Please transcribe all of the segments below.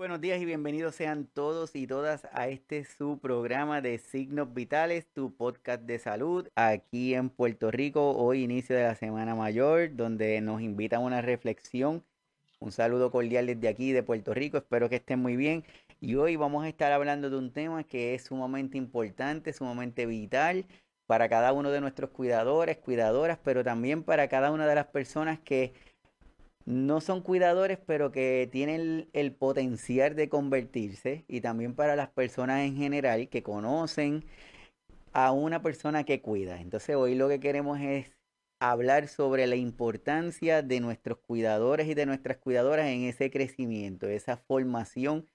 Buenos días y bienvenidos sean todos y todas a este su programa de Signos Vitales, tu podcast de salud aquí en Puerto Rico, hoy inicio de la Semana Mayor, donde nos invita a una reflexión. Un saludo cordial desde aquí de Puerto Rico, espero que estén muy bien. Y hoy vamos a estar hablando de un tema que es sumamente importante, sumamente vital para cada uno de nuestros cuidadores, cuidadoras, pero también para cada una de las personas que no son cuidadores, pero que tienen el, potencial de convertirse y también para las personas en general que conocen a una persona que cuida. Entonces hoy lo que queremos es hablar sobre la importancia de nuestros cuidadores y de nuestras cuidadoras en ese crecimiento, esa formación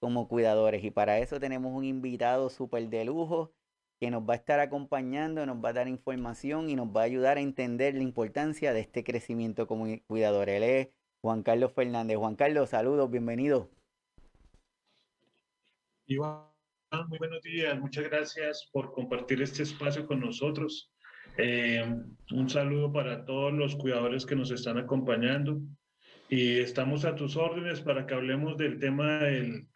como cuidadores. Y para eso tenemos un invitado súper de lujo que nos va a estar acompañando, nos va a dar información y nos va a ayudar a entender la importancia de este crecimiento como cuidador. Él es Juan Carlos Fernández. Juan Carlos, saludos, bienvenido. Iván, muy buenos días. Muchas gracias por compartir este espacio con nosotros. Eh, un saludo para todos los cuidadores que nos están acompañando y estamos a tus órdenes para que hablemos del tema del,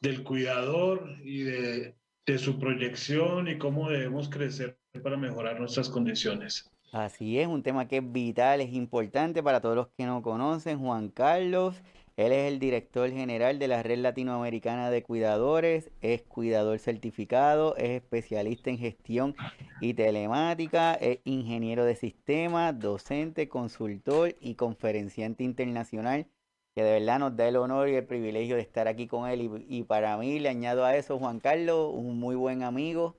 del cuidador y de de su proyección y cómo debemos crecer para mejorar nuestras condiciones. Así es, un tema que es vital, es importante para todos los que no conocen. Juan Carlos, él es el director general de la Red Latinoamericana de Cuidadores, es cuidador certificado, es especialista en gestión y telemática, es ingeniero de sistemas, docente, consultor y conferenciante internacional que de verdad nos da el honor y el privilegio de estar aquí con él. Y, para mí le añado a eso Juan Carlos, un muy buen amigo,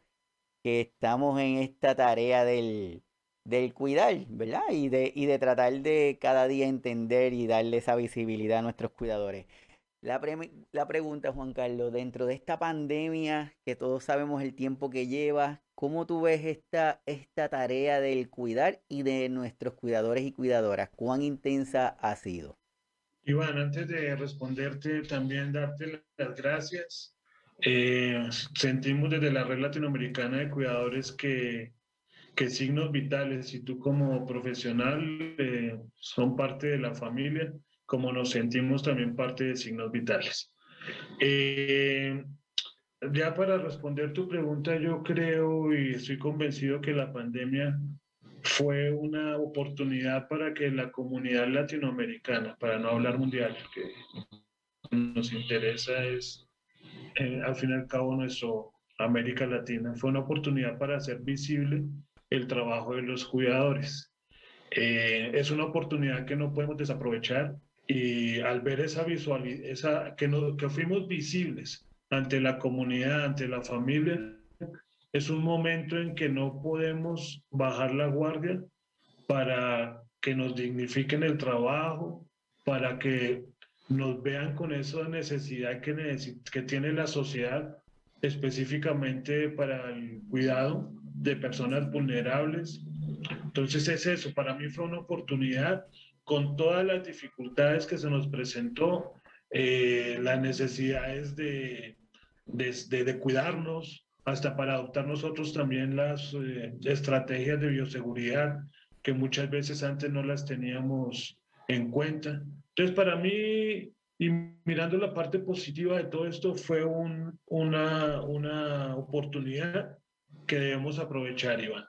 que estamos en esta tarea del, del cuidar, ¿verdad? Y de, y de tratar de cada día entender y darle esa visibilidad a nuestros cuidadores. La, la pregunta, Juan Carlos, dentro de esta pandemia, que todos sabemos el tiempo que lleva, ¿cómo tú ves esta, esta tarea del cuidar y de nuestros cuidadores y cuidadoras? ¿Cuán intensa ha sido? Iván, antes de responderte, también darte las gracias. Eh, sentimos desde la Red Latinoamericana de Cuidadores que, que signos vitales y tú como profesional eh, son parte de la familia, como nos sentimos también parte de signos vitales. Eh, ya para responder tu pregunta, yo creo y estoy convencido que la pandemia fue una oportunidad para que la comunidad latinoamericana, para no hablar mundial, que nos interesa es, eh, al fin y al cabo, nuestro América Latina, fue una oportunidad para hacer visible el trabajo de los cuidadores. Eh, es una oportunidad que no podemos desaprovechar y al ver esa visual, esa, que, no, que fuimos visibles ante la comunidad, ante la familia, es un momento en que no podemos bajar la guardia para que nos dignifiquen el trabajo, para que nos vean con esa necesidad que, que tiene la sociedad específicamente para el cuidado de personas vulnerables. Entonces es eso, para mí fue una oportunidad con todas las dificultades que se nos presentó, eh, las necesidades de, de, de cuidarnos, hasta para adoptar nosotros también las eh, estrategias de bioseguridad que muchas veces antes no las teníamos en cuenta. Entonces, para mí, y mirando la parte positiva de todo esto, fue un, una, una oportunidad que debemos aprovechar, Iván.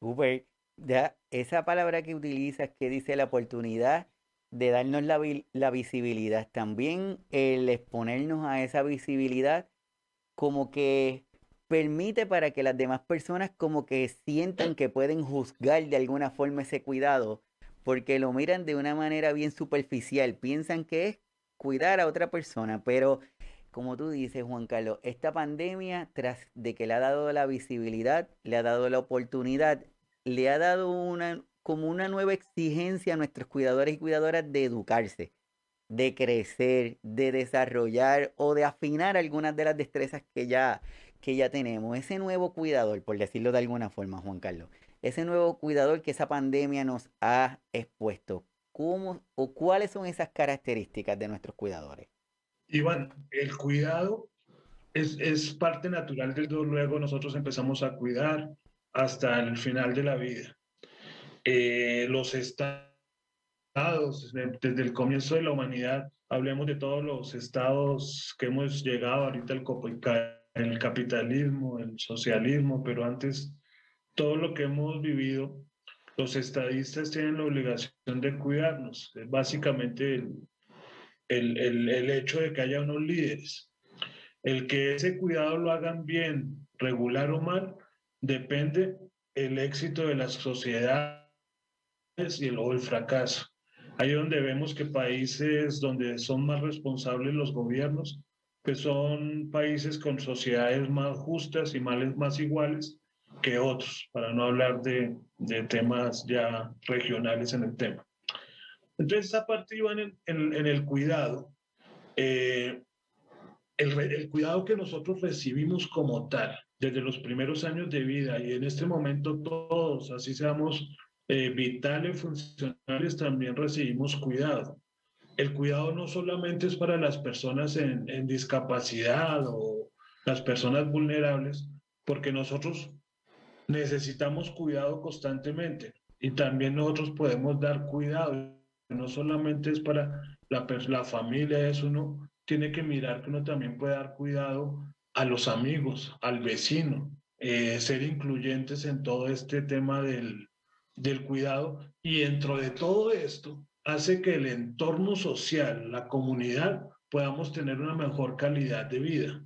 Uber, ya esa palabra que utilizas que dice la oportunidad de darnos la, la visibilidad, también el exponernos a esa visibilidad como que permite para que las demás personas como que sientan que pueden juzgar de alguna forma ese cuidado, porque lo miran de una manera bien superficial, piensan que es cuidar a otra persona, pero como tú dices, Juan Carlos, esta pandemia, tras de que le ha dado la visibilidad, le ha dado la oportunidad, le ha dado una como una nueva exigencia a nuestros cuidadores y cuidadoras de educarse de crecer, de desarrollar o de afinar algunas de las destrezas que ya, que ya tenemos. Ese nuevo cuidador, por decirlo de alguna forma, Juan Carlos, ese nuevo cuidador que esa pandemia nos ha expuesto, ¿cómo o cuáles son esas características de nuestros cuidadores? Iván, el cuidado es, es parte natural del luego nosotros empezamos a cuidar hasta el final de la vida. Eh, los estados desde el comienzo de la humanidad, hablemos de todos los estados que hemos llegado ahorita, el, el capitalismo, el socialismo, pero antes todo lo que hemos vivido, los estadistas tienen la obligación de cuidarnos. Es básicamente el, el, el, hecho de que haya unos líderes. El que ese cuidado lo hagan bien, regular o mal, depende el éxito de las sociedades y el, o el fracaso. Ahí donde vemos que países donde son más responsables los gobiernos, pues son países con sociedades más justas y más, iguales que otros, para no hablar de, de temas ya regionales en el tema. Entonces, esa parte iba en, en, el cuidado. Eh, el, el, cuidado que nosotros recibimos como tal, desde los primeros años de vida y en este momento todos, así seamos eh, vitales, funcionales, también recibimos cuidado. El cuidado no solamente es para las personas en, en discapacidad o las personas vulnerables, porque nosotros necesitamos cuidado constantemente y también nosotros podemos dar cuidado. No solamente es para la, la familia, eso uno tiene que mirar que uno también puede dar cuidado a los amigos, al vecino, eh, ser incluyentes en todo este tema del, del cuidado y dentro de todo esto hace que el entorno social, la comunidad, podamos tener una mejor calidad de vida.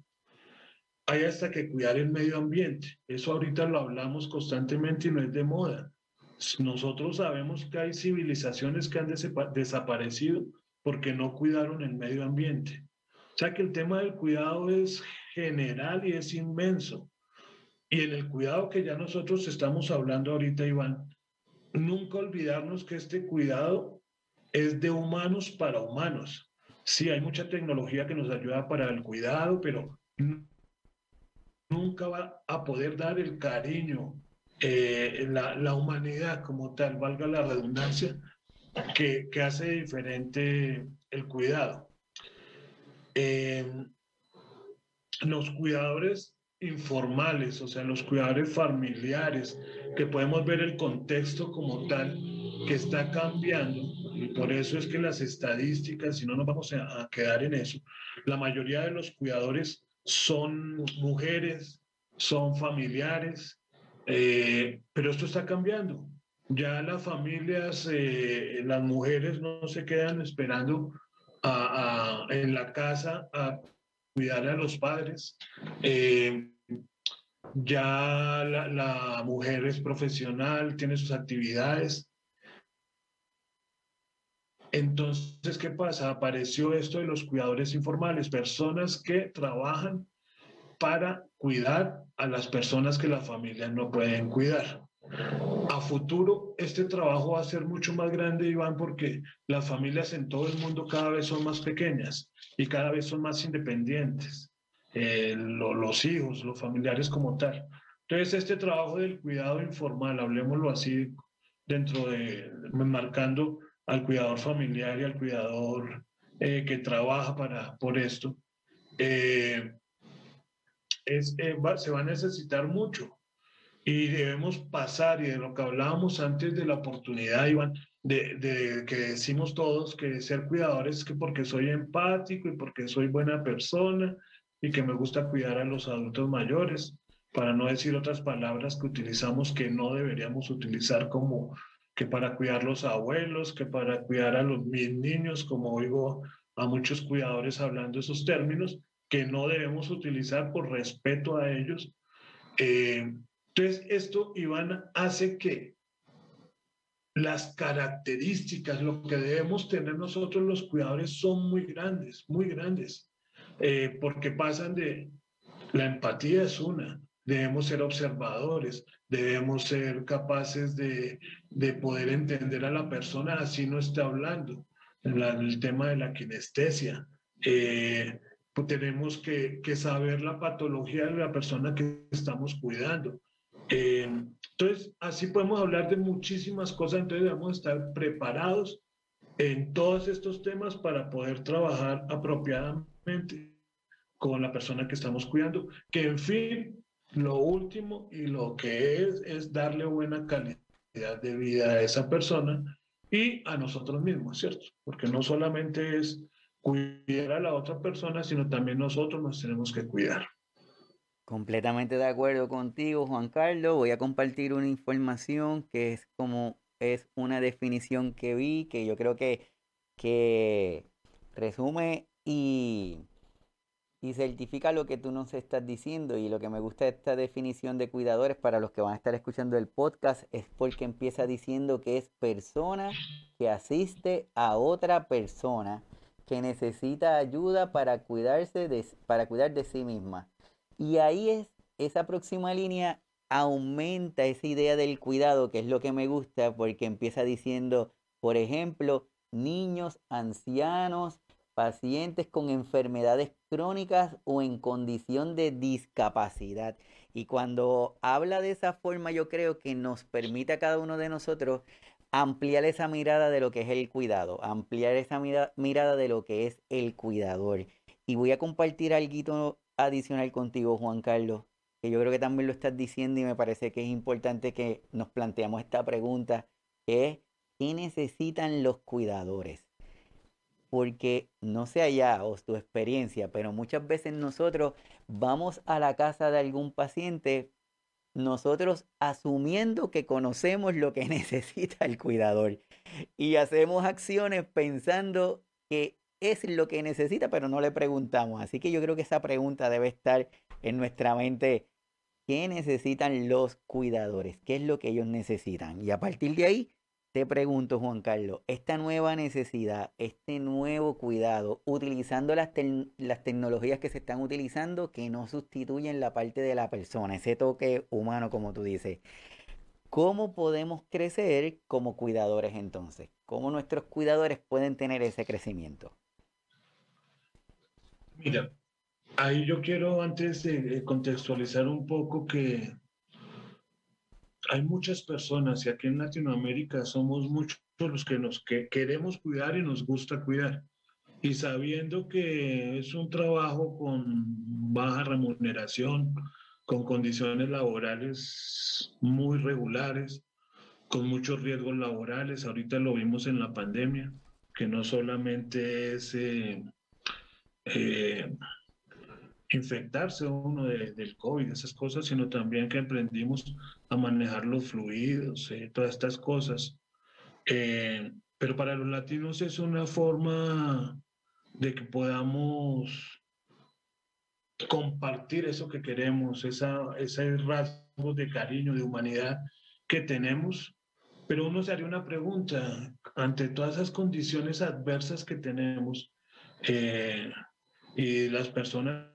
Hay hasta que cuidar el medio ambiente. Eso ahorita lo hablamos constantemente y no es de moda. Nosotros sabemos que hay civilizaciones que han desaparecido porque no cuidaron el medio ambiente. O sea que el tema del cuidado es general y es inmenso. Y en el cuidado que ya nosotros estamos hablando ahorita, Iván, nunca olvidarnos que este cuidado es de humanos para humanos. Sí, hay mucha tecnología que nos ayuda para el cuidado, pero nunca va a poder dar el cariño, eh, la, la, humanidad como tal, valga la redundancia, que, que hace diferente el cuidado. Eh, los cuidadores informales, o sea, los cuidadores familiares, que podemos ver el contexto como tal, que está cambiando, y por eso es que las estadísticas, si no nos vamos a, quedar en eso, la mayoría de los cuidadores son mujeres, son familiares, eh, pero esto está cambiando. Ya las familias, eh, las mujeres no se quedan esperando a, en la casa a cuidar a los padres. Eh, ya la, la, mujer es profesional, tiene sus actividades. Entonces, ¿qué pasa? Apareció esto de los cuidadores informales, personas que trabajan para cuidar a las personas que la familia no pueden cuidar. A futuro, este trabajo va a ser mucho más grande, Iván, porque las familias en todo el mundo cada vez son más pequeñas y cada vez son más independientes. Eh, lo, los hijos, los familiares como tal. Entonces, este trabajo del cuidado informal, hablemoslo así, dentro de, marcando al cuidador familiar y al cuidador eh, que trabaja para, por esto, eh, se va a necesitar mucho y debemos pasar, y de lo que hablábamos antes de la oportunidad, Iván, de, de, que decimos todos que ser cuidadores es que porque soy empático y porque soy buena persona y que me gusta cuidar a los adultos mayores, para no decir otras palabras que utilizamos que no deberíamos utilizar como que para cuidar los abuelos, que para cuidar a los niños, como oigo a muchos cuidadores hablando esos términos, que no debemos utilizar por respeto a ellos. Eh, entonces, esto, Iván, hace que las características, lo que debemos tener nosotros los cuidadores son muy grandes, muy grandes, eh, porque pasan de, la empatía es una, debemos ser observadores, debemos ser capaces de, de poder entender a la persona así no está hablando, el tema de la kinestesia. Eh, pues tenemos que, que, saber la patología de la persona que estamos cuidando. Eh, entonces, así podemos hablar de muchísimas cosas, entonces debemos estar preparados en todos estos temas para poder trabajar apropiadamente con la persona que estamos cuidando, que en fin, lo último y lo que es es darle buena calidad de vida a esa persona y a nosotros mismos, ¿cierto? Porque no solamente es cuidar a la otra persona, sino también nosotros nos tenemos que cuidar. Completamente de acuerdo contigo, Juan Carlos. Voy a compartir una información que es como es una definición que vi, que yo creo que, que resume y, y certifica lo que tú nos estás diciendo. Y lo que me gusta de esta definición de cuidadores para los que van a estar escuchando el podcast es porque empieza diciendo que es persona que asiste a otra persona que necesita ayuda para cuidarse de, para cuidar de sí misma. Y ahí es esa próxima línea aumenta esa idea del cuidado, que es lo que me gusta, porque empieza diciendo, por ejemplo, niños, ancianos, pacientes con enfermedades crónicas o en condición de discapacidad. Y cuando habla de esa forma, yo creo que nos permite a cada uno de nosotros ampliar esa mirada de lo que es el cuidado, ampliar esa mirada de lo que es el cuidador. Y voy a compartir algo adicional contigo, Juan Carlos, que yo creo que también lo estás diciendo y me parece que es importante que nos planteamos esta pregunta, que es, ¿qué necesitan los cuidadores? Porque no sé allá o tu experiencia, pero muchas veces nosotros vamos a la casa de algún paciente, nosotros asumiendo que conocemos lo que necesita el cuidador y hacemos acciones pensando que es lo que necesita, pero no le preguntamos. Así que yo creo que esa pregunta debe estar en nuestra mente. ¿Qué necesitan los cuidadores? ¿Qué es lo que ellos necesitan? Y a partir de ahí, te pregunto, Juan Carlos, esta nueva necesidad, este nuevo cuidado, utilizando las, tecnologías que se están utilizando, que no sustituyen la parte de la persona, ese toque humano, como tú dices. ¿Cómo podemos crecer como cuidadores entonces? ¿Cómo nuestros cuidadores pueden tener ese crecimiento? Mira, ahí yo quiero antes de contextualizar un poco que hay muchas personas y aquí en Latinoamérica somos muchos los que nos queremos cuidar y nos gusta cuidar. Y sabiendo que es un trabajo con baja remuneración, con condiciones laborales muy regulares, con muchos riesgos laborales, ahorita lo vimos en la pandemia, que no solamente es eh, eh, infectarse uno del COVID, esas cosas, sino también que aprendimos a manejar los fluidos, eh, todas estas cosas. Eh, pero para los latinos es una forma de que podamos compartir eso que queremos, esa, ese rasgo de cariño, de humanidad que tenemos. Pero uno se haría una pregunta, ante todas esas condiciones adversas que tenemos, eh, y las personas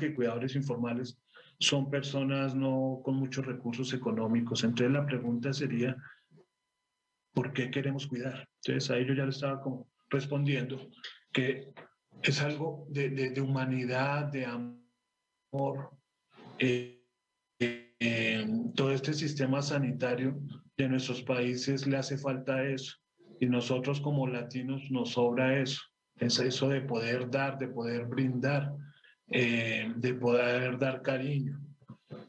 que cuidadores informales son personas no con muchos recursos económicos. Entonces la pregunta sería, ¿por qué queremos cuidar? Entonces ahí yo ya le estaba como respondiendo que es algo de, de, humanidad, de amor. Eh, eh, todo este sistema sanitario de nuestros países le hace falta eso. Y nosotros como latinos nos sobra eso es eso de poder dar, de poder brindar, eh, de poder dar cariño.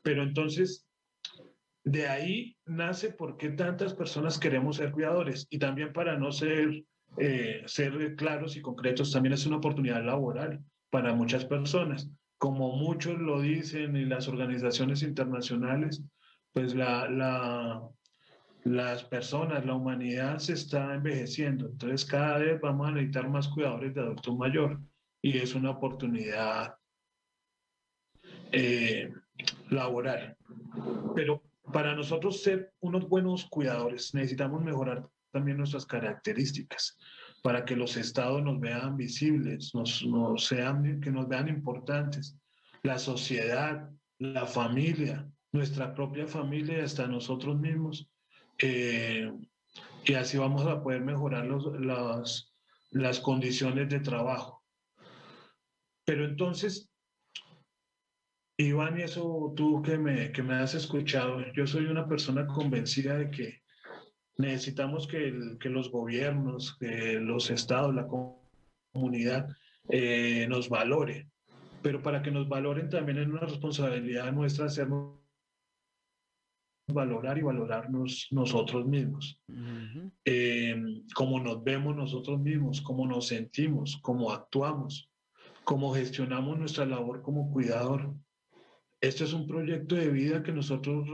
Pero entonces, de ahí nace por qué tantas personas queremos ser cuidadores y también para no ser, eh, ser claros y concretos, también es una oportunidad laboral para muchas personas. Como muchos lo dicen y las organizaciones internacionales, pues la, las personas, la humanidad se está envejeciendo. Entonces cada vez vamos a necesitar más cuidadores de adulto mayor y es una oportunidad eh, laboral. Pero para nosotros ser unos buenos cuidadores necesitamos mejorar también nuestras características para que los estados nos vean visibles, nos, sean, que nos vean importantes. La sociedad, la familia, nuestra propia familia, hasta nosotros mismos eh, y así vamos a poder mejorar los, las, las condiciones de trabajo. Pero entonces, Iván, y eso tú que me, que me has escuchado, yo soy una persona convencida de que necesitamos que, que los gobiernos, que los estados, la comunidad eh, nos valore. Pero para que nos valoren también es una responsabilidad nuestra hacernos valorar y valorarnos nosotros mismos. Em, cómo nos vemos nosotros mismos, cómo nos sentimos, cómo actuamos, cómo gestionamos nuestra labor como cuidador. Este es un proyecto de vida que nosotros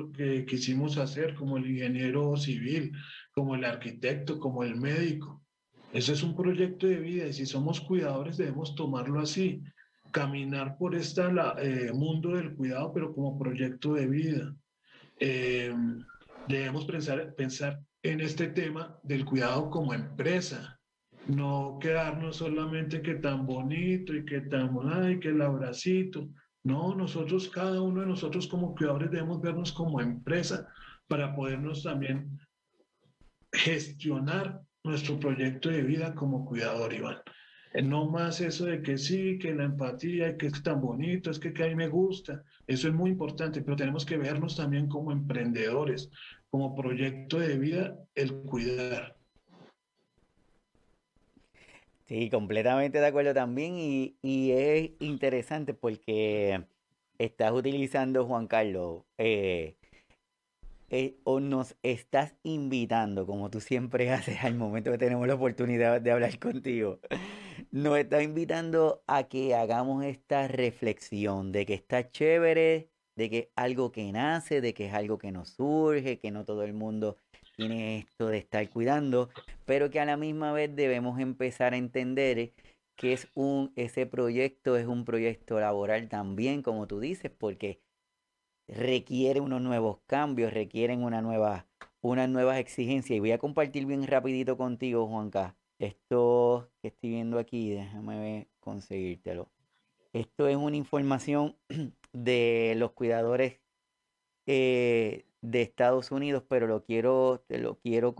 quisimos hacer como el ingeniero civil, como el arquitecto, como el médico. Ese es un proyecto de vida y si somos cuidadores debemos tomarlo así, caminar por este mundo del cuidado, pero como proyecto de vida. Eh, debemos pensar, pensar en este tema del cuidado como empresa, no quedarnos solamente que tan bonito y que tan, ay, que el abracito. No, nosotros, cada uno de nosotros como cuidadores debemos vernos como empresa para podernos también gestionar nuestro proyecto de vida como cuidador, Iván. Eh, no más eso de que sí, que la empatía, que es tan bonito, es que, que a mí me gusta. Eso es muy importante, pero tenemos que vernos también como emprendedores, como proyecto de vida, el cuidar. Sí, completamente de acuerdo también y, y es interesante porque estás utilizando, Juan Carlos, eh, eh, o nos estás invitando, como tú siempre haces al momento que tenemos la oportunidad de hablar contigo, nos estás invitando a que hagamos esta reflexión de que está chévere, de que es algo que nace, de que es algo que nos surge, que no todo el mundo tiene esto de estar cuidando, pero que a la misma vez debemos empezar a entender que es un, ese proyecto es un proyecto laboral también, como tú dices, porque requiere unos nuevos cambios, requieren una nueva, unas nuevas exigencias. Y voy a compartir bien rapidito contigo, Juanca. Esto que estoy viendo aquí, déjame ver, conseguírtelo. Esto es una información de los cuidadores eh, de Estados Unidos, pero lo quiero, lo quiero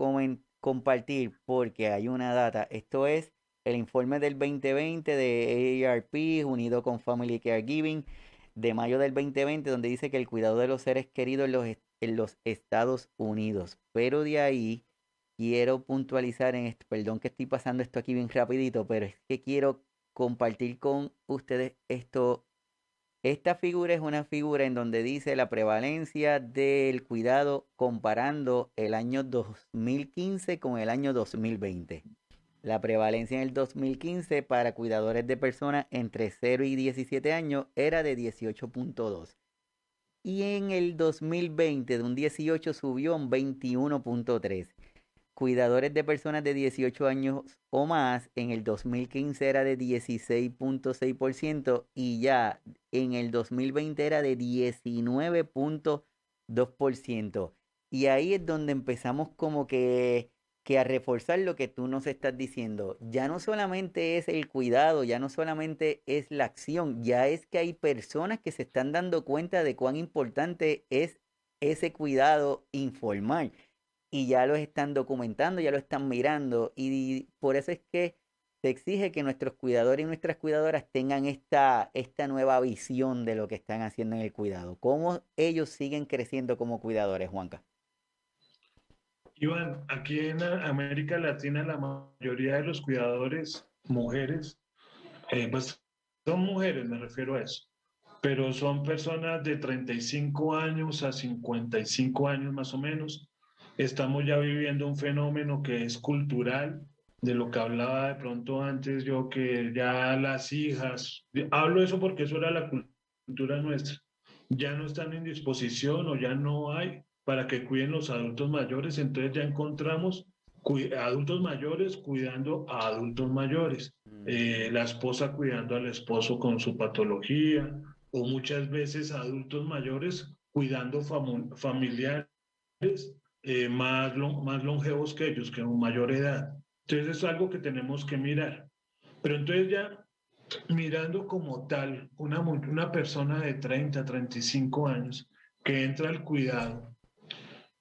compartir porque hay una data. Esto es el informe del 2020 de AARP, unido con Family Caregiving de mayo del 2020, donde dice que el cuidado de los seres queridos en los, en los Estados Unidos. Pero de ahí quiero puntualizar en esto, perdón que estoy pasando esto aquí bien rapidito, pero es que quiero compartir con ustedes esto. Esta figura es una figura en donde dice la prevalencia del cuidado comparando el año 2015 con el año 2020. La prevalencia en el 2015 para cuidadores de personas entre 0 y 17 años era de 18.2. Y en el 2020 de un 18 subió a un 21.3. Cuidadores de personas de 18 años o más en el 2015 era de 16.6% y ya en el 2020 era de 19.2%. Y ahí es donde empezamos como que a reforzar lo que tú nos estás diciendo. Ya no solamente es el cuidado, ya no solamente es la acción, ya es que hay personas que se están dando cuenta de cuán importante es ese cuidado informal. Y ya lo están documentando, ya lo están mirando. Y por eso es que se exige que nuestros cuidadores y nuestras cuidadoras tengan esta, esta nueva visión de lo que están haciendo en el cuidado. ¿Cómo ellos siguen creciendo como cuidadores, Juanca? Iván, aquí en América Latina la mayoría de los cuidadores, mujeres, eh, pues son mujeres, me refiero a eso, pero son personas de 35 años a 55 años más o menos. Estamos ya viviendo un fenómeno que es cultural, de lo que hablaba de pronto antes yo, que ya las hijas, hablo eso porque eso era la cultura nuestra, ya no están en disposición o ya no hay para que cuiden los adultos mayores. Entonces ya encontramos adultos mayores cuidando a adultos mayores, mm. eh, la esposa cuidando al esposo con su patología, o muchas veces adultos mayores cuidando familiares eh, más, más longevos que ellos, que con mayor edad. Entonces es algo que tenemos que mirar. Pero entonces ya mirando como tal una, una persona de 30, 35 años que entra al cuidado,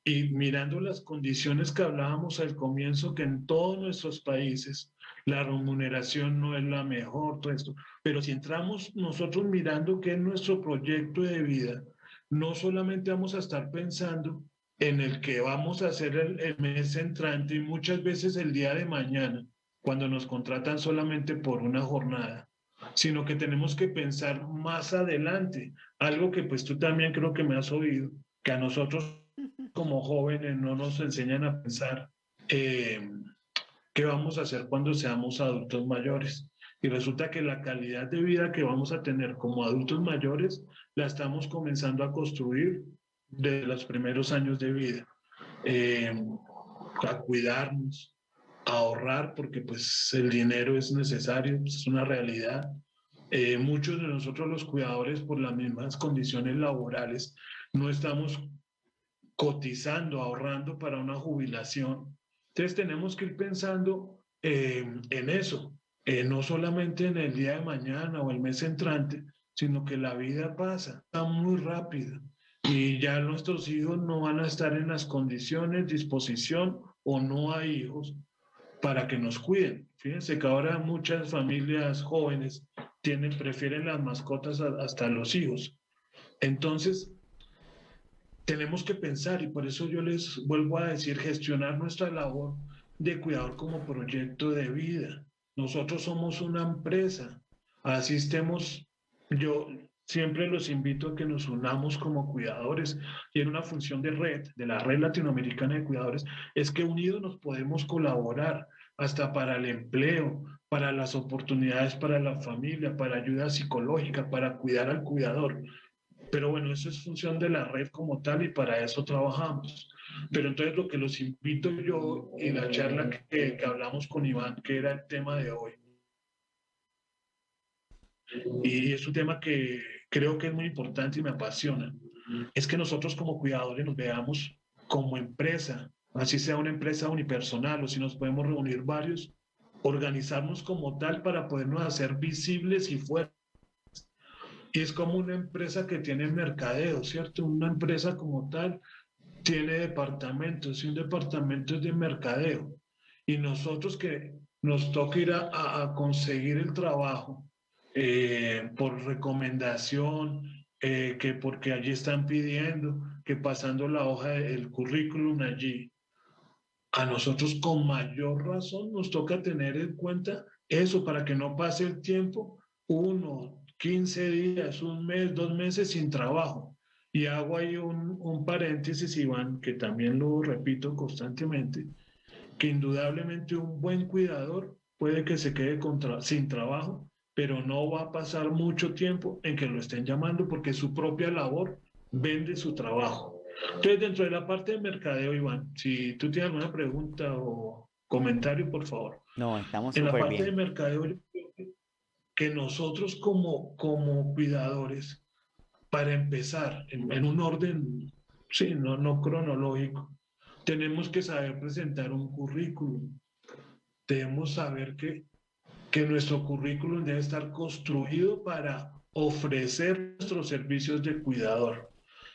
y mirando las condiciones que hablábamos al comienzo, que en todos nuestros países la remuneración no es la mejor, todo esto. Pero si entramos nosotros mirando qué es nuestro proyecto de vida, no solamente vamos a estar pensando en el que vamos a hacer el, el mes entrante y muchas veces el día de mañana, cuando nos contratan solamente por una jornada, sino que tenemos que pensar más adelante, algo que pues tú también creo que me has oído, que a nosotros como jóvenes no nos enseñan a pensar eh, qué vamos a hacer cuando seamos adultos mayores. Y resulta que la calidad de vida que vamos a tener como adultos mayores la estamos comenzando a construir desde los primeros años de vida. Eh, a cuidarnos, a ahorrar, porque pues el dinero es necesario, pues, es una realidad. Eh, muchos de nosotros los cuidadores por las mismas condiciones laborales no estamos cotizando, ahorrando para una jubilación. Entonces tenemos que ir pensando eh, en eso, eh, no solamente en el día de mañana o el mes entrante, sino que la vida pasa, está muy rápida y ya nuestros hijos no van a estar en las condiciones, disposición o no hay hijos para que nos cuiden. Fíjense que ahora muchas familias jóvenes tienen, prefieren las mascotas hasta los hijos. Entonces, tenemos que pensar y por eso yo les vuelvo a decir, gestionar nuestra labor de cuidador como proyecto de vida. Nosotros somos una empresa, así estemos, yo siempre los invito a que nos unamos como cuidadores y en una función de red, de la red latinoamericana de cuidadores, es que unidos nos podemos colaborar hasta para el empleo, para las oportunidades para la familia, para ayuda psicológica, para cuidar al cuidador. Pero bueno, eso es función de la red como tal y para eso trabajamos. Pero entonces lo que los invito yo en la charla que, que hablamos con Iván, que era el tema de hoy, y es un tema que creo que es muy importante y me apasiona, es que nosotros como cuidadores nos veamos como empresa, así sea una empresa unipersonal o si nos podemos reunir varios, organizarnos como tal para podernos hacer visibles y fuertes. Y es como una empresa que tiene mercadeo, ¿cierto? Una empresa como tal tiene departamentos y un departamento es de mercadeo. Y nosotros que nos toca ir a, a conseguir el trabajo, eh, por recomendación, eh, que porque allí están pidiendo, que pasando la hoja del currículum allí, a nosotros con mayor razón nos toca tener en cuenta eso para que no pase el tiempo, uno, 15 días, un mes, dos meses sin trabajo. Y hago ahí un, un paréntesis, Iván, que también lo repito constantemente, que indudablemente un buen cuidador puede que se quede sin trabajo pero no va a pasar mucho tiempo en que lo estén llamando porque su propia labor vende su trabajo. Entonces, dentro de la parte de mercadeo, Iván, si tú tienes alguna pregunta o comentario, por favor. No, estamos En la parte de mercadeo, que nosotros como, como cuidadores, para empezar, en, en un orden, sí, no, no cronológico, tenemos que saber presentar un currículum. Debemos saber que que nuestro currículum debe estar construido para ofrecer nuestros servicios de cuidador.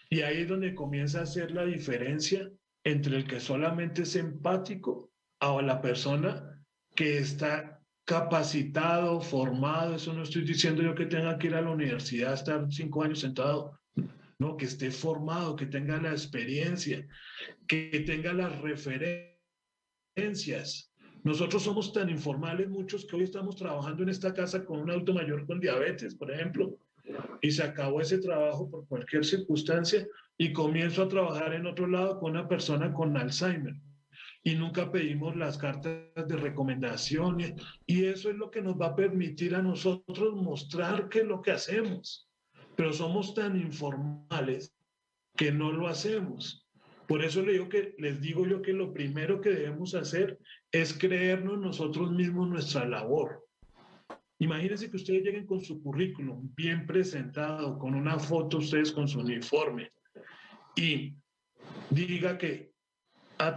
Y ahí es donde comienza a ser la diferencia entre el que solamente es empático a la persona que está capacitado, formado. Eso no estoy diciendo yo que tenga que ir a la universidad, estar cinco años sentado. No, que esté formado, que tenga la experiencia, que tenga las referencias nosotros somos tan informales muchos que hoy estamos trabajando en esta casa con un adulto mayor con diabetes, por ejemplo, y se acabó ese trabajo por cualquier circunstancia y comienzo a trabajar en otro lado con una persona con Alzheimer. Y nunca pedimos las cartas de recomendaciones y eso es lo que nos va a permitir a nosotros mostrar qué es lo que hacemos. Pero somos tan informales que no lo hacemos. Por eso digo que, les digo yo que lo primero que debemos hacer es creernos nosotros mismos nuestra labor. Imagínense que ustedes lleguen con su currículum bien presentado, con una foto ustedes con su uniforme y diga que, ha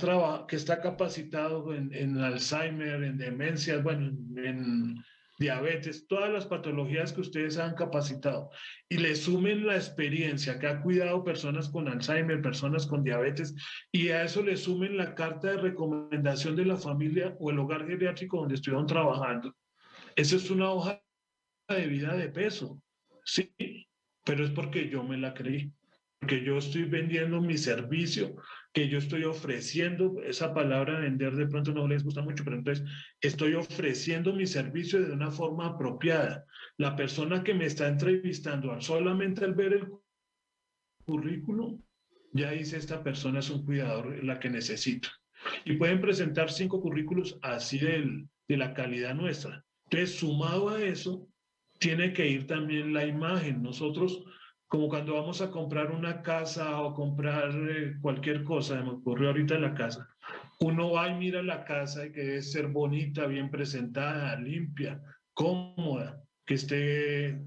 que está capacitado en, en Alzheimer, en demencias, bueno, en, diabetes, todas las patologías que ustedes han capacitado y le sumen la experiencia que ha cuidado personas con Alzheimer, personas con diabetes y a eso le sumen la carta de recomendación de la familia o el hogar geriátrico donde estuvieron trabajando. Esa es una hoja de vida de peso, sí, pero es porque yo me la creí, porque yo estoy vendiendo mi servicio que yo estoy ofreciendo, esa palabra vender de pronto no les gusta mucho, pero entonces estoy ofreciendo mi servicio de una forma apropiada. La persona que me está entrevistando, solamente al ver el currículum, ya dice esta persona es un cuidador la que necesito. Y pueden presentar cinco currículos así de la calidad nuestra. Entonces, sumado a eso, tiene que ir también la imagen. Nosotros, como cuando vamos a comprar una casa o comprar eh, cualquier cosa, me ocurrió ahorita en la casa, uno va y mira la casa y que debe ser bonita, bien presentada, limpia, cómoda, que esté...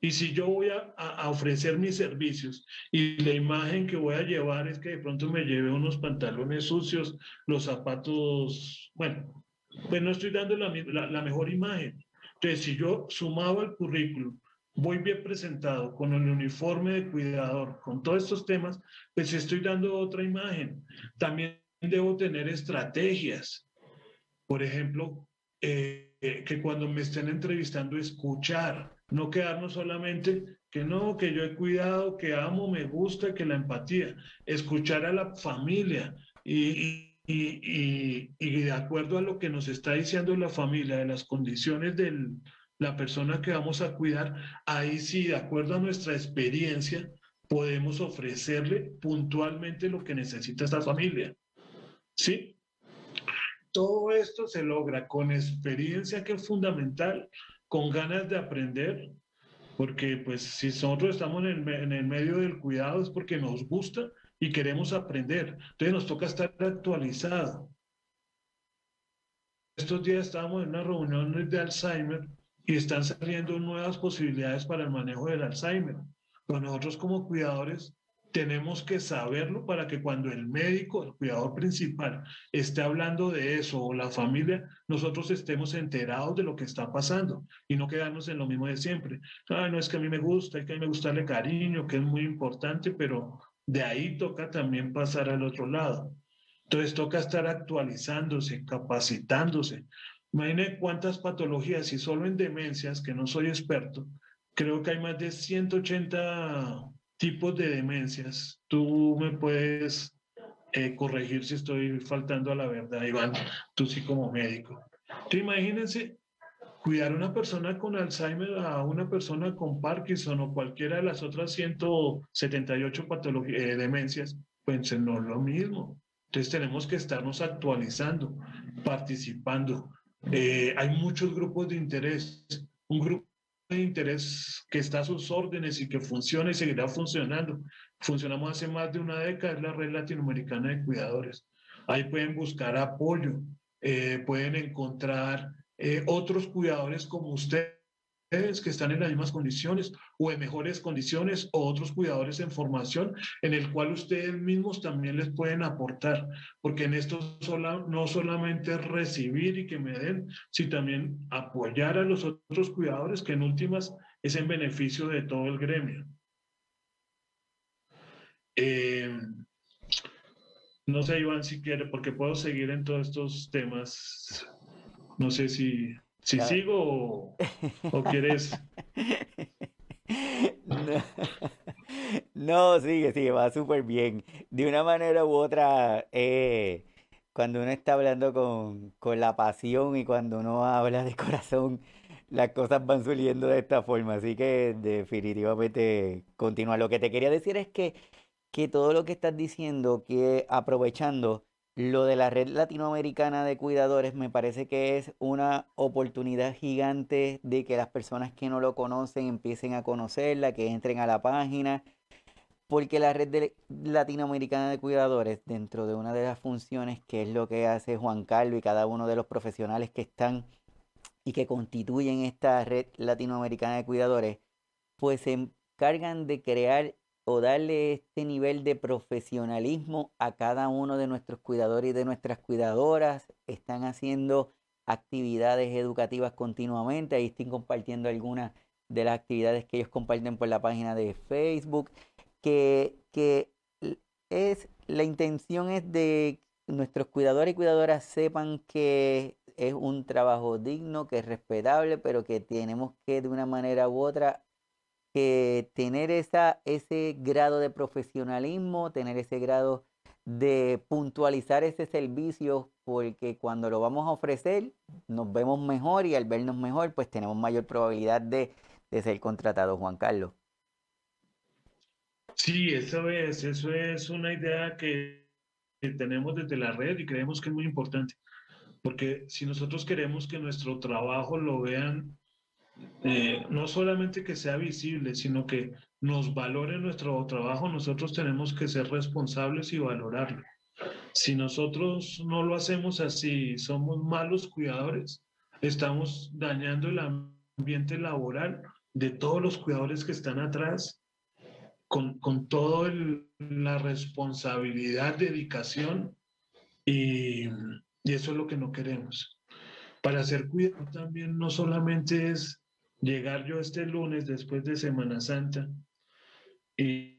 Y si yo voy a, ofrecer mis servicios y la imagen que voy a llevar es que de pronto me lleve unos pantalones sucios, los zapatos, bueno, pues no estoy dando la, la mejor imagen. Entonces, si yo sumaba el currículum, voy bien presentado con el uniforme de cuidador, con todos estos temas, pues estoy dando otra imagen. También debo tener estrategias. Por ejemplo, eh, que cuando me estén entrevistando, escuchar, no quedarnos solamente que no, que yo he cuidado, que amo, me gusta, que la empatía, escuchar a la familia y y, de acuerdo a lo que nos está diciendo la familia, de las condiciones de la persona que vamos a cuidar, ahí sí, de acuerdo a nuestra experiencia, podemos ofrecerle puntualmente lo que necesita esta familia. ¿Sí? Todo esto se logra con experiencia que es fundamental, con ganas de aprender, porque pues si nosotros estamos en el, en el medio del cuidado es porque nos gusta y queremos aprender. Entonces nos toca estar actualizado. Estos días estábamos en una reunión de Alzheimer y están saliendo nuevas posibilidades para el manejo del Alzheimer. Pero nosotros como cuidadores tenemos que saberlo para que cuando el médico, el cuidador principal, esté hablando de eso o la familia, nosotros estemos enterados de lo que está pasando y no quedarnos en lo mismo de siempre. Ah, no es que a mí me gusta, hay que a mí me gustarle cariño, que es muy importante, pero de ahí toca también pasar al otro lado. Entonces toca estar actualizándose, capacitándose. Imagine cuántas patologías, y solo en demencias, que no soy experto, creo que hay más de 180 tipos de demencias. Tú me puedes eh, corregir si estoy faltando a la verdad, Iván, tú sí como médico. Entonces imagínense cuidar a una persona con Alzheimer a una persona con Parkinson o cualquiera de las otras 178 patologías, eh, demencias, pues no es lo mismo. Entonces tenemos que estarnos actualizando, participando. Eh, hay muchos grupos de interés. Un grupo de interés que está a sus órdenes y que funciona y seguirá funcionando. Funcionamos hace más de una década, es la Red Latinoamericana de Cuidadores. Ahí pueden buscar apoyo, eh, pueden encontrar eh, otros cuidadores como ustedes que están en las mismas condiciones o en mejores condiciones o otros cuidadores en formación en el cual ustedes mismos también les pueden aportar, porque en esto no solamente recibir y que me den, sino también apoyar a los otros cuidadores que en últimas es en beneficio de todo el gremio. Eh, no sé, Iván, si quiere, porque puedo seguir en todos estos temas no sé si, si sigo o, quieres. No. sigue, sigue, va súper bien. De una manera u otra, eh, cuando uno está hablando con, con la pasión y cuando uno habla de corazón, las cosas van subiendo de esta forma. Así que definitivamente continúa. Lo que te quería decir es que, que todo lo que estás diciendo, que aprovechando lo de la red latinoamericana de cuidadores me parece que es una oportunidad gigante de que las personas que no lo conocen empiecen a conocerla, que entren a la página, porque la red latinoamericana de cuidadores, dentro de una de las funciones que es lo que hace Juan Carlos y cada uno de los profesionales que están y que constituyen esta red latinoamericana de cuidadores, pues se encargan de crear o darle este nivel de profesionalismo a cada uno de nuestros cuidadores y de nuestras cuidadoras. Están haciendo actividades educativas continuamente. Ahí estoy compartiendo algunas de las actividades que ellos comparten por la página de Facebook. Que, que es la intención es de nuestros cuidadores y cuidadoras sepan que es un trabajo digno, que es respetable, pero que tenemos que de una manera u otra que tener esa, ese grado de profesionalismo, tener ese grado de puntualizar ese servicio, porque cuando lo vamos a ofrecer nos vemos mejor y al vernos mejor, pues tenemos mayor probabilidad de, de ser contratados, Juan Carlos. Sí, eso es, eso es una idea que tenemos desde la red y creemos que es muy importante, porque si nosotros queremos que nuestro trabajo lo vean, eh, no solamente que sea visible, sino que nos valore nuestro trabajo, nosotros tenemos que ser responsables y valorarlo. Si nosotros no lo hacemos así, somos malos cuidadores, estamos dañando el ambiente laboral de todos los cuidadores que están atrás, con, con toda la responsabilidad, dedicación, y, y eso es lo que no queremos. Para ser cuidador también no solamente es llegar yo este lunes después de Semana Santa y,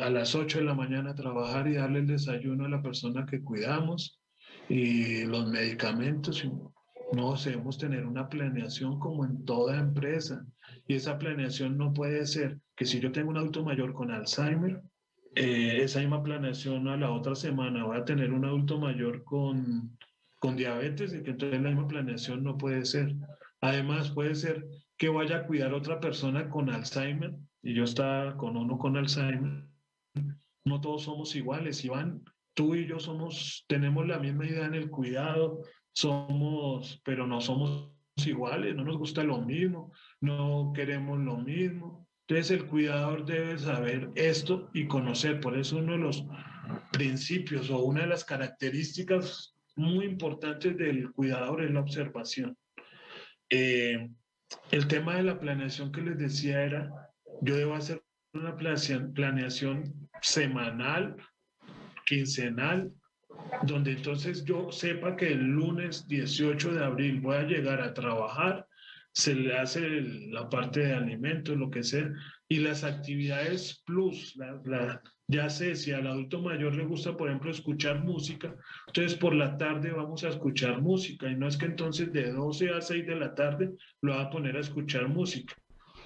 a las 8 de la mañana trabajar y darle el desayuno a la persona que cuidamos y los medicamentos. No, debemos tener una planeación como en toda empresa. Y esa planeación no puede ser que si yo tengo un adulto mayor con Alzheimer, eh, esa misma planeación a la otra semana voy a tener un adulto mayor con, con diabetes y que entonces la misma planeación no puede ser. Además, puede ser que vaya a cuidar otra persona con Alzheimer y yo está con uno con Alzheimer. No todos somos iguales, Iván. Tú y yo somos, tenemos la misma idea en el cuidado, somos, pero no somos iguales, no nos gusta lo mismo, no queremos lo mismo. Entonces el cuidador debe saber esto y conocer. Por eso uno de los principios o una de las características muy importantes del cuidador es la observación. Eh, el tema de la planeación que les decía era, yo debo hacer una planeación semanal, quincenal, donde entonces yo sepa que el lunes 18 de abril voy a llegar a trabajar, se le hace la parte de alimentos, lo que sea, y las actividades plus, la, ya sé, si al adulto mayor le gusta, por ejemplo, escuchar música, entonces por la tarde vamos a escuchar música y no es que entonces de 12 a 6 de la tarde lo va a poner a escuchar música.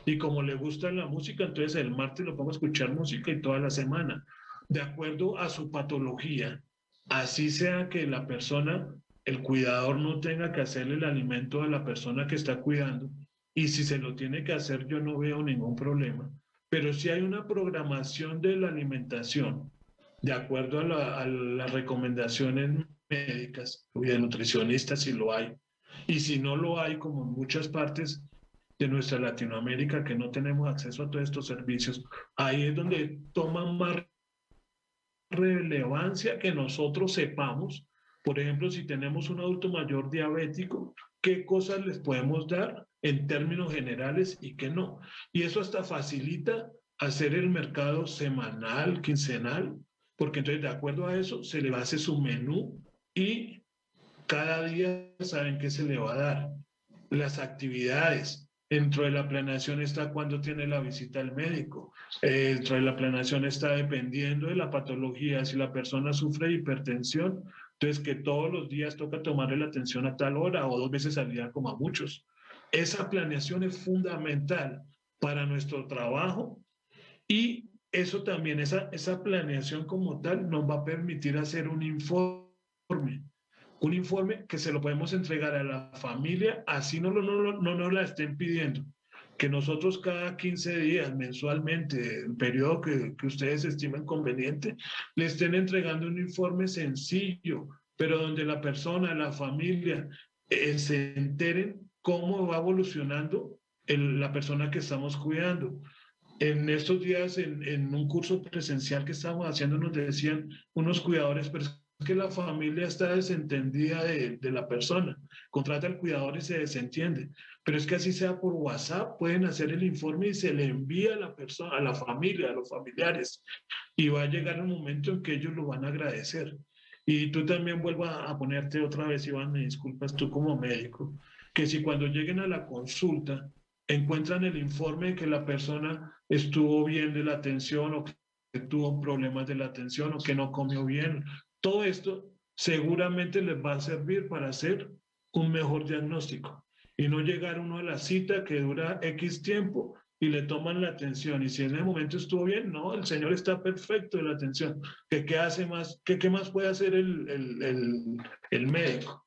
Y como le gusta la música, entonces el martes lo pongo a escuchar música y toda la semana, de acuerdo a su patología. Así sea que la persona, el cuidador no tenga que hacerle el alimento a la persona que está cuidando. Y si se lo tiene que hacer, yo no veo ningún problema pero si hay una programación de la alimentación, de acuerdo a, las recomendaciones médicas y de nutricionistas, si lo hay, y si no lo hay, como en muchas partes de nuestra Latinoamérica que no tenemos acceso a todos estos servicios, ahí es donde toman más relevancia que nosotros sepamos, por ejemplo, si tenemos un adulto mayor diabético, qué cosas les podemos dar en términos generales y que no. Y eso hasta facilita hacer el mercado semanal, quincenal, porque entonces de acuerdo a eso se le hace su menú y cada día saben qué se le va a dar. Las actividades. Dentro de la planeación está cuando tiene la visita al médico. Eh, dentro de la planeación está dependiendo de la patología. Si la persona sufre hipertensión, entonces que todos los días toca tomarle la atención a tal hora o dos veces al día como a muchos. Esa planeación es fundamental para nuestro trabajo y eso también, esa, esa planeación como tal nos va a permitir hacer un informe, un informe que se lo podemos entregar a la familia, así no, no, no, no nos la estén pidiendo. Que nosotros cada 15 días, mensualmente, el periodo que, que ustedes estimen conveniente, le estén entregando un informe sencillo, pero donde la persona, la familia, eh, se enteren cómo va evolucionando la persona que estamos cuidando. En estos días, en, un curso presencial que estábamos haciendo, nos decían unos cuidadores, que la familia está desentendida de, de, la persona. Contrata al cuidador y se desentiende. Pero es que así sea por WhatsApp, pueden hacer el informe y se le envía a la persona, a la familia, a los familiares. Y va a llegar un momento en que ellos lo van a agradecer. Y tú también vuelvas a ponerte otra vez, Iván, me disculpas, tú como médico, que si cuando lleguen a la consulta encuentran el informe que la persona estuvo bien de la atención o que tuvo problemas de la atención o que no comió bien, todo esto seguramente les va a servir para hacer un mejor diagnóstico y no llegar uno a la cita que dura X tiempo y le toman la atención y si en el momento estuvo bien, no, el señor está perfecto de la atención, que qué hace más, que qué más puede hacer el, el, el, el médico.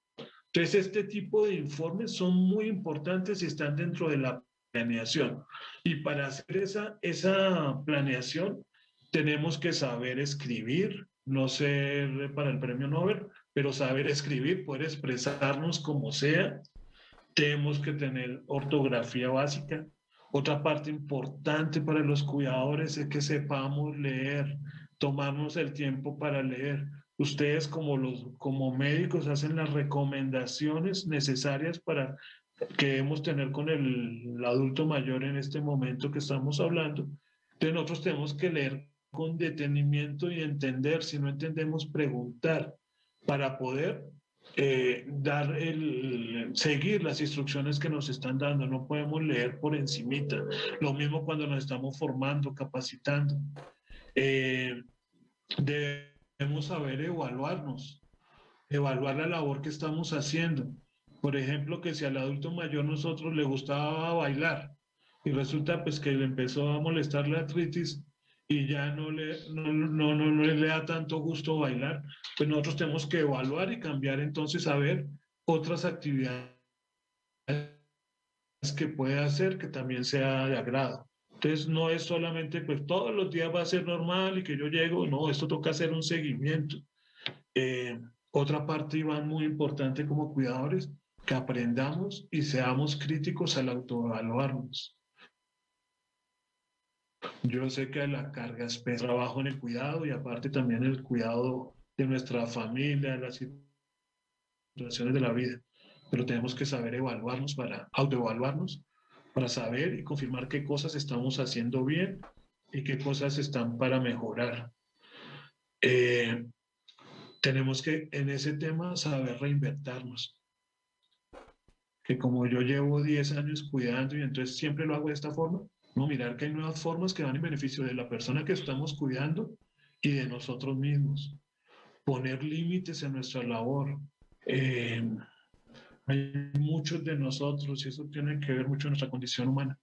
Entonces, este tipo de informes son muy importantes y están dentro de la planeación. Y para hacer esa, esa planeación tenemos que saber escribir, no ser para el premio Nobel, pero saber escribir, poder expresarnos como sea. Tenemos que tener ortografía básica. Otra parte importante para los cuidadores es que sepamos leer, tomarnos el tiempo para leer. Ustedes como, los, como médicos hacen las recomendaciones necesarias para que debemos tener con el, el adulto mayor en este momento que estamos hablando. Entonces nosotros tenemos que leer con detenimiento y entender, si no entendemos, preguntar para poder eh, dar el, seguir las instrucciones que nos están dando. No podemos leer por encimita. Lo mismo cuando nos estamos formando, capacitando. Eh, debemos saber evaluarnos, evaluar la labor que estamos haciendo. Por ejemplo, que si al adulto mayor nosotros le gustaba bailar y resulta pues que le empezó a molestar la artritis, y ya no le, no, no, no, le da tanto gusto bailar, pues nosotros tenemos que evaluar y cambiar entonces a ver otras actividades que puede hacer que también sea de agrado. Entonces no es solamente pues todos los días va a ser normal y que yo llego, no, esto toca hacer un seguimiento. Eh, otra parte, Iván, muy importante como cuidadores, que aprendamos y seamos críticos al autoevaluarnos. Yo sé que la carga es trabajo en el cuidado y aparte también el cuidado de nuestra familia, las situaciones de la vida. Pero tenemos que saber evaluarnos para autoevaluarnos, para saber y confirmar qué cosas estamos haciendo bien y qué cosas están para mejorar. Eh, tenemos que en ese tema saber reinventarnos. Que como yo llevo 10 años cuidando y entonces siempre lo hago de esta forma, no, mirar que hay nuevas formas que van en beneficio de la persona que estamos cuidando y de nosotros mismos. Poner límites en nuestra labor. Eh, hay muchos de nosotros, y eso tiene que ver mucho con nuestra condición humana,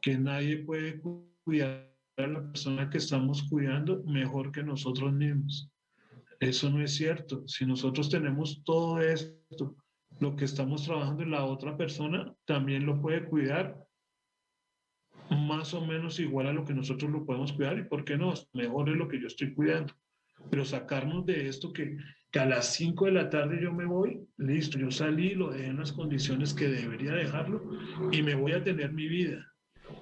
que nadie puede cuidar a la persona que estamos cuidando mejor que nosotros mismos. Eso no es cierto. Si nosotros tenemos todo esto, lo que estamos trabajando en la otra persona también lo puede cuidar más o menos igual a lo que nosotros lo podemos cuidar y por qué no, mejor es lo que yo estoy cuidando. Pero sacarnos de esto que, que a las 5 de la tarde yo me voy, listo, yo salí, lo dejé en las condiciones que debería dejarlo y me voy a tener mi vida.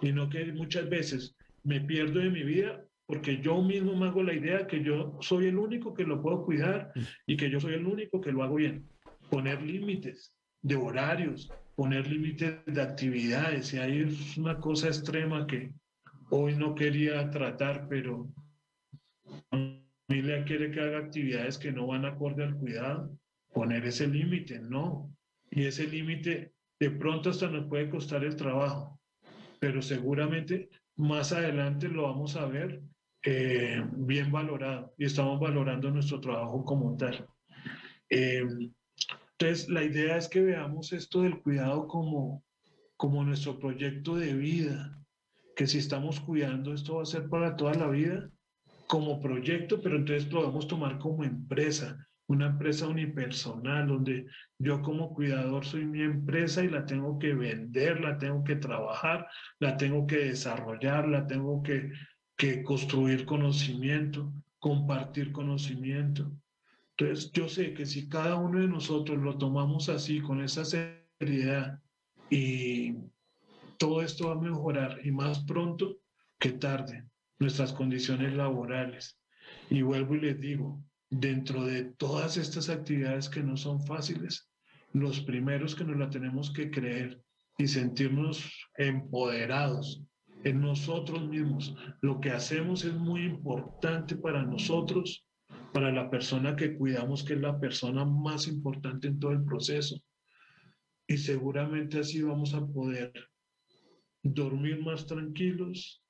Y no que muchas veces me pierdo de mi vida porque yo mismo me hago la idea que yo soy el único que lo puedo cuidar y que yo soy el único que lo hago bien. Poner límites de horarios, poner límites de actividades. Y ahí es una cosa extrema que hoy no quería tratar, pero la familia quiere que haga actividades que no van acorde al cuidado. Poner ese límite, no. Y ese límite de pronto hasta nos puede costar el trabajo, pero seguramente más adelante lo vamos a ver eh, bien valorado y estamos valorando nuestro trabajo como tal. Eh, entonces, la idea es que veamos esto del cuidado como, como nuestro proyecto de vida, que si estamos cuidando esto va a ser para toda la vida como proyecto, pero entonces lo vamos a tomar como empresa, una empresa unipersonal, donde yo como cuidador soy mi empresa y la tengo que vender, la tengo que trabajar, la tengo que desarrollar, la tengo que, que construir conocimiento, compartir conocimiento. Entonces, yo sé que si cada uno de nosotros lo tomamos así, con esa seriedad, y todo esto va a mejorar, y más pronto que tarde, nuestras condiciones laborales. Y vuelvo y les digo, dentro de todas estas actividades que no son fáciles, los primeros que nos la tenemos que creer y sentirnos empoderados en nosotros mismos. Lo que hacemos es muy importante para nosotros para la persona que cuidamos, que es la persona más importante en todo el proceso. Y seguramente así vamos a poder dormir más tranquilos.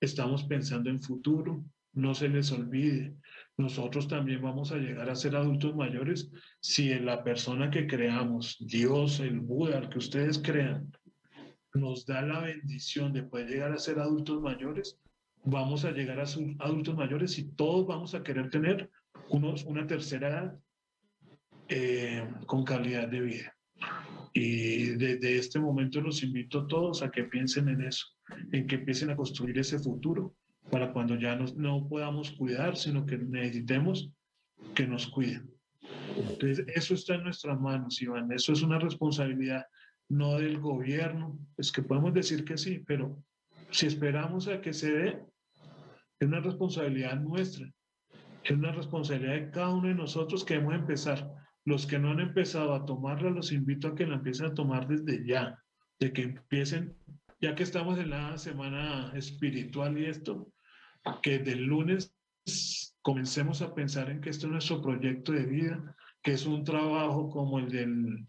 Estamos pensando en futuro, no se les olvide. Nosotros también vamos a llegar a ser adultos mayores si en la persona que creamos, Dios, el Buda, el que ustedes crean, nos da la bendición de poder llegar a ser adultos mayores, vamos a llegar a ser adultos mayores y todos vamos a querer tener unos, una tercera edad eh, con calidad de vida. Y desde este momento los invito a todos a que piensen en eso, en que empiecen a construir ese futuro para cuando ya no, no podamos cuidar, sino que necesitemos que nos cuiden. Entonces, eso está en nuestras manos, Iván. Eso es una responsabilidad no del gobierno. Es que podemos decir que sí, pero si esperamos a que se dé, es una responsabilidad nuestra. Es una responsabilidad de cada uno de nosotros que debemos empezar. Los que no han empezado a tomarla, los invito a que la empiecen a tomar desde ya, de que empiecen, ya que estamos en la semana espiritual y esto, que del lunes comencemos a pensar en que esto es nuestro proyecto de vida, que es un trabajo como el del,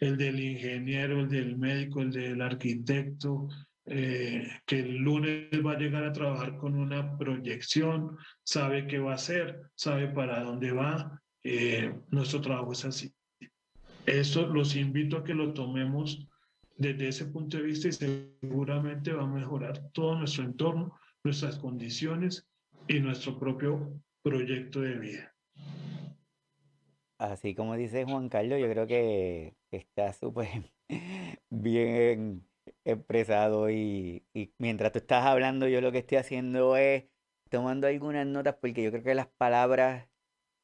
el del ingeniero, el del médico, el del arquitecto, eh, que el lunes va a llegar a trabajar con una proyección, sabe qué va a hacer, sabe para dónde va. Eh, nuestro trabajo es así. Eso los invito a que lo tomemos desde ese punto de vista y seguramente va a mejorar todo nuestro entorno, nuestras condiciones y nuestro propio proyecto de vida. Así como dice Juan Carlos, yo creo que está súper bien expresado y, y, mientras tú estás hablando yo lo que estoy haciendo es tomando algunas notas porque yo creo que las palabras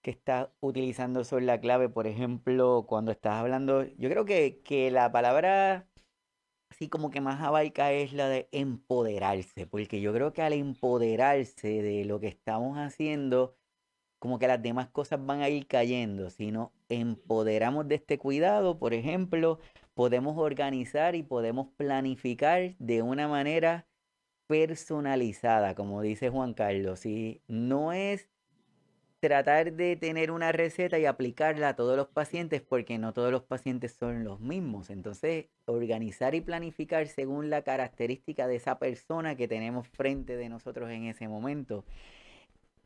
que estás utilizando son la clave. Por ejemplo, cuando estás hablando, yo creo que, que la palabra así como que más abarca es la de empoderarse, porque yo creo que al empoderarse de lo que estamos haciendo, como que las demás cosas van a ir cayendo. Si nos empoderamos de este cuidado, por ejemplo, podemos organizar y podemos planificar de una manera personalizada, como dice Juan Carlos. Si no es tratar de tener una receta y aplicarla a todos los pacientes porque no todos los pacientes son los mismos. Entonces, organizar y planificar según la característica de esa persona que tenemos frente de nosotros en ese momento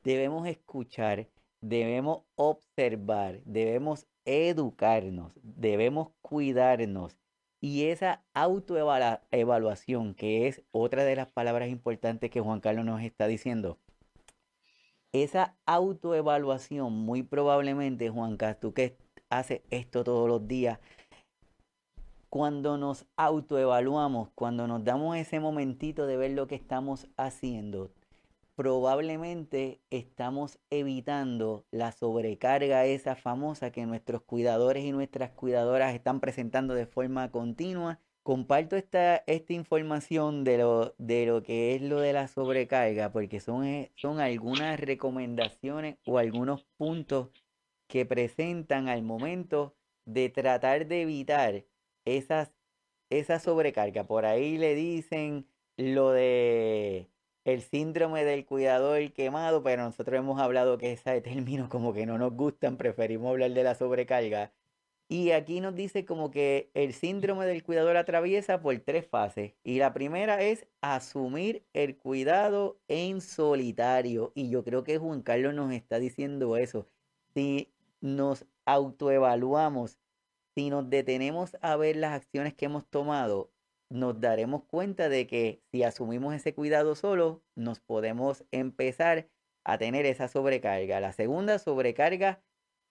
debemos escuchar, debemos observar, debemos educarnos, debemos cuidarnos. Y esa autoevaluación, que es otra de las palabras importantes que Juan Carlos nos está diciendo, esa autoevaluación, muy probablemente, Juan Carlos, tú que haces esto todos los días, cuando nos autoevaluamos, cuando nos damos ese momentito de ver lo que estamos haciendo, probablemente estamos evitando la sobrecarga esa famosa que nuestros cuidadores y nuestras cuidadoras están presentando de forma continua. Comparto esta, esta información de lo, de lo que es lo de la sobrecarga porque son, eh, son algunas recomendaciones o algunos puntos que presentan al momento de tratar de evitar esa sobrecarga. Por ahí le dicen lo de el síndrome del cuidador quemado, pero nosotros hemos hablado que ese término como que no nos gustan, preferimos hablar de la sobrecarga. Y aquí nos dice como que el síndrome del cuidador atraviesa por tres fases. Y la primera es asumir el cuidado en solitario. Y yo creo que Juan Carlos nos está diciendo eso. Si nos autoevaluamos, si nos detenemos a ver las acciones que hemos tomado, nos daremos cuenta de que si asumimos ese cuidado solo, nos podemos empezar a tener esa sobrecarga. La segunda, sobrecarga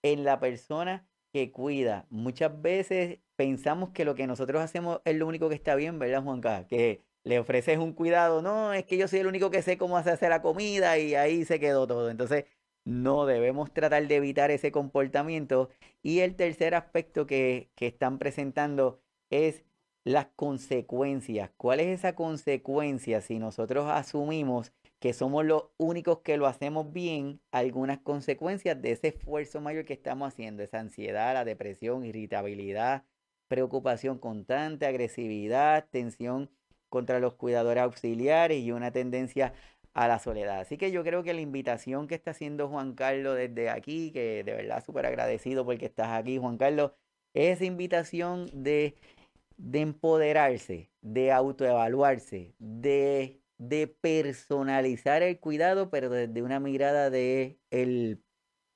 en la persona que cuida. Muchas veces pensamos que lo que nosotros hacemos es lo único que está bien, ¿verdad, Juanca? Que le ofreces un cuidado, no, es que yo soy el único que sé cómo hacer la comida y ahí se quedó todo. Entonces, no debemos tratar de evitar ese comportamiento. Y el tercer aspecto que, que están presentando es las consecuencias. ¿Cuál es esa consecuencia si nosotros asumimos que somos los únicos que lo hacemos bien? Algunas consecuencias de ese esfuerzo mayor que estamos haciendo, esa ansiedad, la depresión, irritabilidad, preocupación constante, agresividad, tensión contra los cuidadores auxiliares y una tendencia a la soledad. Así que yo creo que la invitación que está haciendo Juan Carlos desde aquí, que de verdad súper agradecido porque estás aquí, Juan Carlos, es invitación de de empoderarse, de autoevaluarse, de, personalizar el cuidado, pero desde una mirada de, el,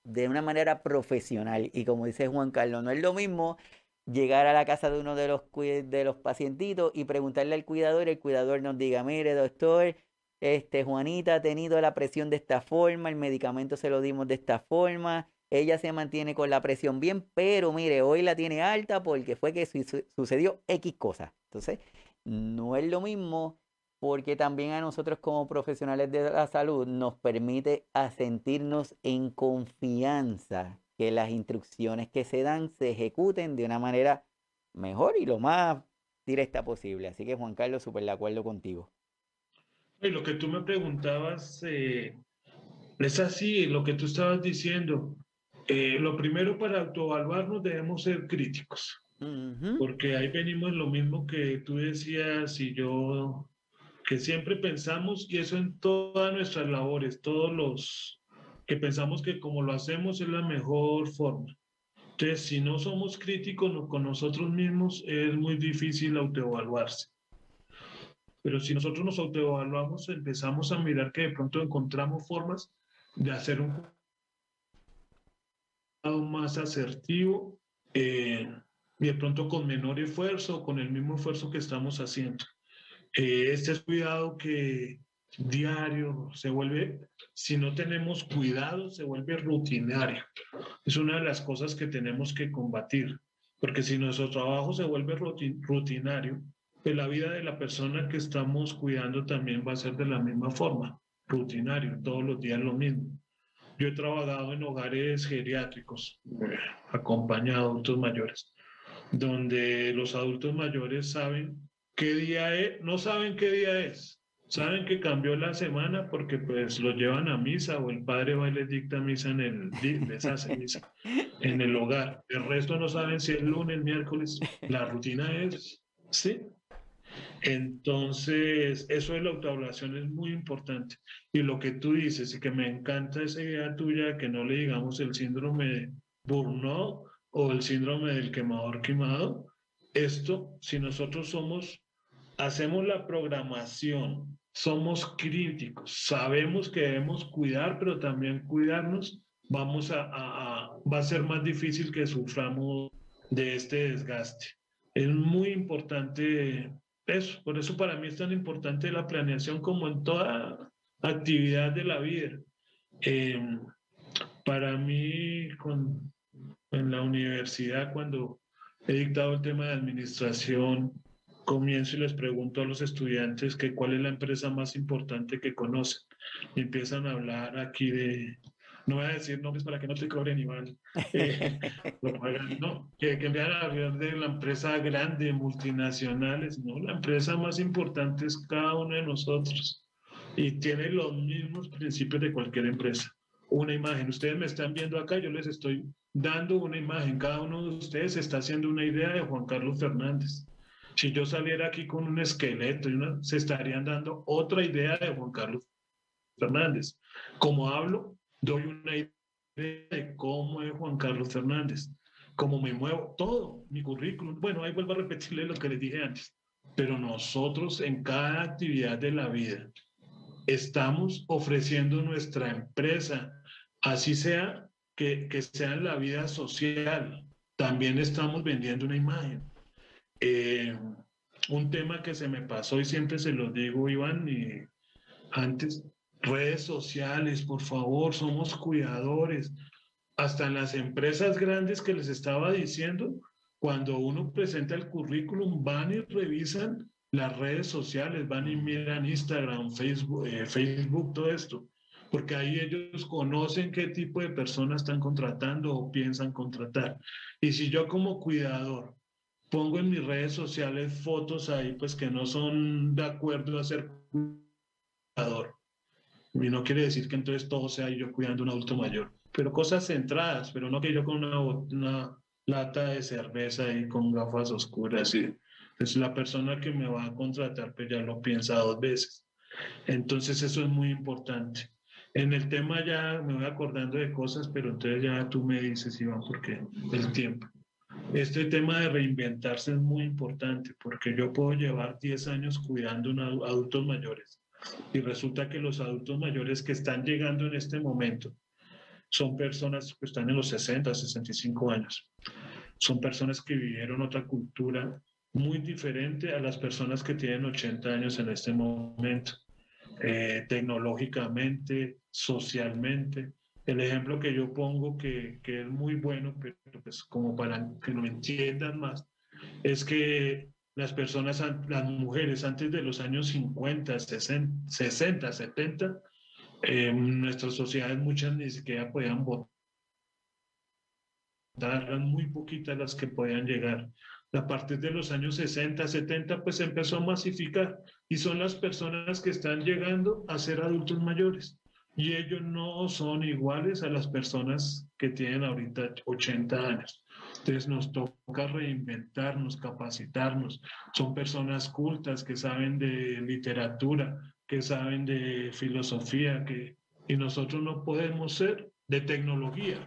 de una manera profesional. Y como dice Juan Carlos, no es lo mismo llegar a la casa de uno de los, de los pacientitos y preguntarle al cuidador, el cuidador nos diga, mire doctor, este, Juanita ha tenido la presión de esta forma, el medicamento se lo dimos de esta forma, ella se mantiene con la presión bien, pero mire, hoy la tiene alta porque fue que sucedió X cosa. Entonces, no es lo mismo porque también a nosotros como profesionales de la salud nos permite sentirnos en confianza que las instrucciones que se dan se ejecuten de una manera mejor y lo más directa posible. Así que Juan Carlos, súper de acuerdo contigo. Lo que tú me preguntabas eh, es así, lo que tú estabas diciendo. Eh, lo primero para autoevaluarnos debemos ser críticos, porque ahí venimos lo mismo que tú decías y yo, que siempre pensamos, y eso en todas nuestras labores, todos los que pensamos que como lo hacemos es la mejor forma. Entonces, si no somos críticos con nosotros mismos, es muy difícil autoevaluarse. Pero si nosotros nos autoevaluamos, empezamos a mirar que de pronto encontramos formas de hacer un más asertivo eh, y de pronto con menor esfuerzo, con el mismo esfuerzo que estamos haciendo. Eh, este es cuidado que diario se vuelve, si no tenemos cuidado, se vuelve rutinario. Es una de las cosas que tenemos que combatir, porque si nuestro trabajo se vuelve rutinario, pues la vida de la persona que estamos cuidando también va a ser de la misma forma, rutinario, todos los días lo mismo. Yo he trabajado en hogares geriátricos, eh, acompañado a adultos mayores, donde los adultos mayores saben qué día es, no saben qué día es, saben que cambió la semana porque pues los llevan a misa o el padre va y les dicta misa en el, les hace misa en el hogar. El resto no saben si es lunes, miércoles, la rutina es, ¿sí? Entonces, eso de la autoevaluación es muy importante. Y lo que tú dices, y que me encanta esa idea tuya, que no le digamos el síndrome de Burnout o el síndrome del quemador quemado, esto, si nosotros somos, hacemos la programación, somos críticos, sabemos que debemos cuidar, pero también cuidarnos, vamos a, a va a ser más difícil que suframos de este desgaste. Es muy importante eso, por eso para mí es tan importante la planeación como en toda actividad de la vida. Em, para mí, con, en la universidad, cuando he dictado el tema de administración, comienzo y les pregunto a los estudiantes que cuál es la empresa más importante que conocen. Y empiezan a hablar aquí de, no voy a decir nombres para que no te cobren igual, eh, no, que, que a hablar de la empresa grande, multinacionales, no, la empresa más importante es cada uno de nosotros y tiene los mismos principios de cualquier empresa. Una imagen, ustedes me están viendo acá, yo les estoy dando una imagen, cada uno de ustedes está haciendo una idea de Juan Carlos Fernández. Si yo saliera aquí con un esqueleto, se estarían dando otra idea de Juan Carlos Fernández. Como hablo, doy una idea de cómo es Juan Carlos Fernández, cómo me muevo, todo, mi currículum. Bueno, ahí vuelvo a repetirle lo que les dije antes. Pero nosotros en cada actividad de la vida estamos ofreciendo nuestra empresa, así sea que, que sea en la vida social, también estamos vendiendo una imagen. Eh, un tema que se me pasó y siempre se lo digo, Iván, y antes, redes sociales, por favor, somos cuidadores. Hasta en las empresas grandes que les estaba diciendo, cuando uno presenta el currículum, van y revisan las redes sociales, van y miran Instagram, Facebook, eh, Facebook, todo esto, porque ahí ellos conocen qué tipo de personas están contratando o piensan contratar. Y si yo como cuidador pongo en mis redes sociales fotos ahí, pues que no son de acuerdo a ser cuidador, y no quiere decir que entonces todo sea yo cuidando a un adulto mayor, pero cosas centradas, pero no que yo con una, una lata de cerveza y con gafas oscuras. Y, es la persona que me va a contratar, pues ya lo piensa dos veces. Entonces eso es muy importante. En el tema ya me voy acordando de cosas, pero entonces ya tú me dices, Iván, porque el tiempo. Este tema de reinventarse es muy importante porque yo puedo llevar 10 años cuidando a adultos mayores y resulta que los adultos mayores que están llegando en este momento son personas que están en los 60, 65 años. Son personas que vivieron otra cultura muy diferente a las personas que tienen 80 años en este momento, eh, tecnológicamente, socialmente. El ejemplo que yo pongo, que, que, es muy bueno, pero pues como para que lo entiendan más, es que las personas, las mujeres antes de los años 50, 60, 70, en nuestras sociedades muchas ni siquiera podían votar, eran muy poquitas las que podían llegar. A partir de los años 60, 70, pues empezó a masificar y son las personas que están llegando a ser adultos mayores y ellos no son iguales a las personas que tienen ahorita 80 años. Entonces nos toca reinventarnos, capacitarnos. Son personas cultas que saben de literatura, que saben de filosofía, que, y nosotros no podemos ser de tecnología.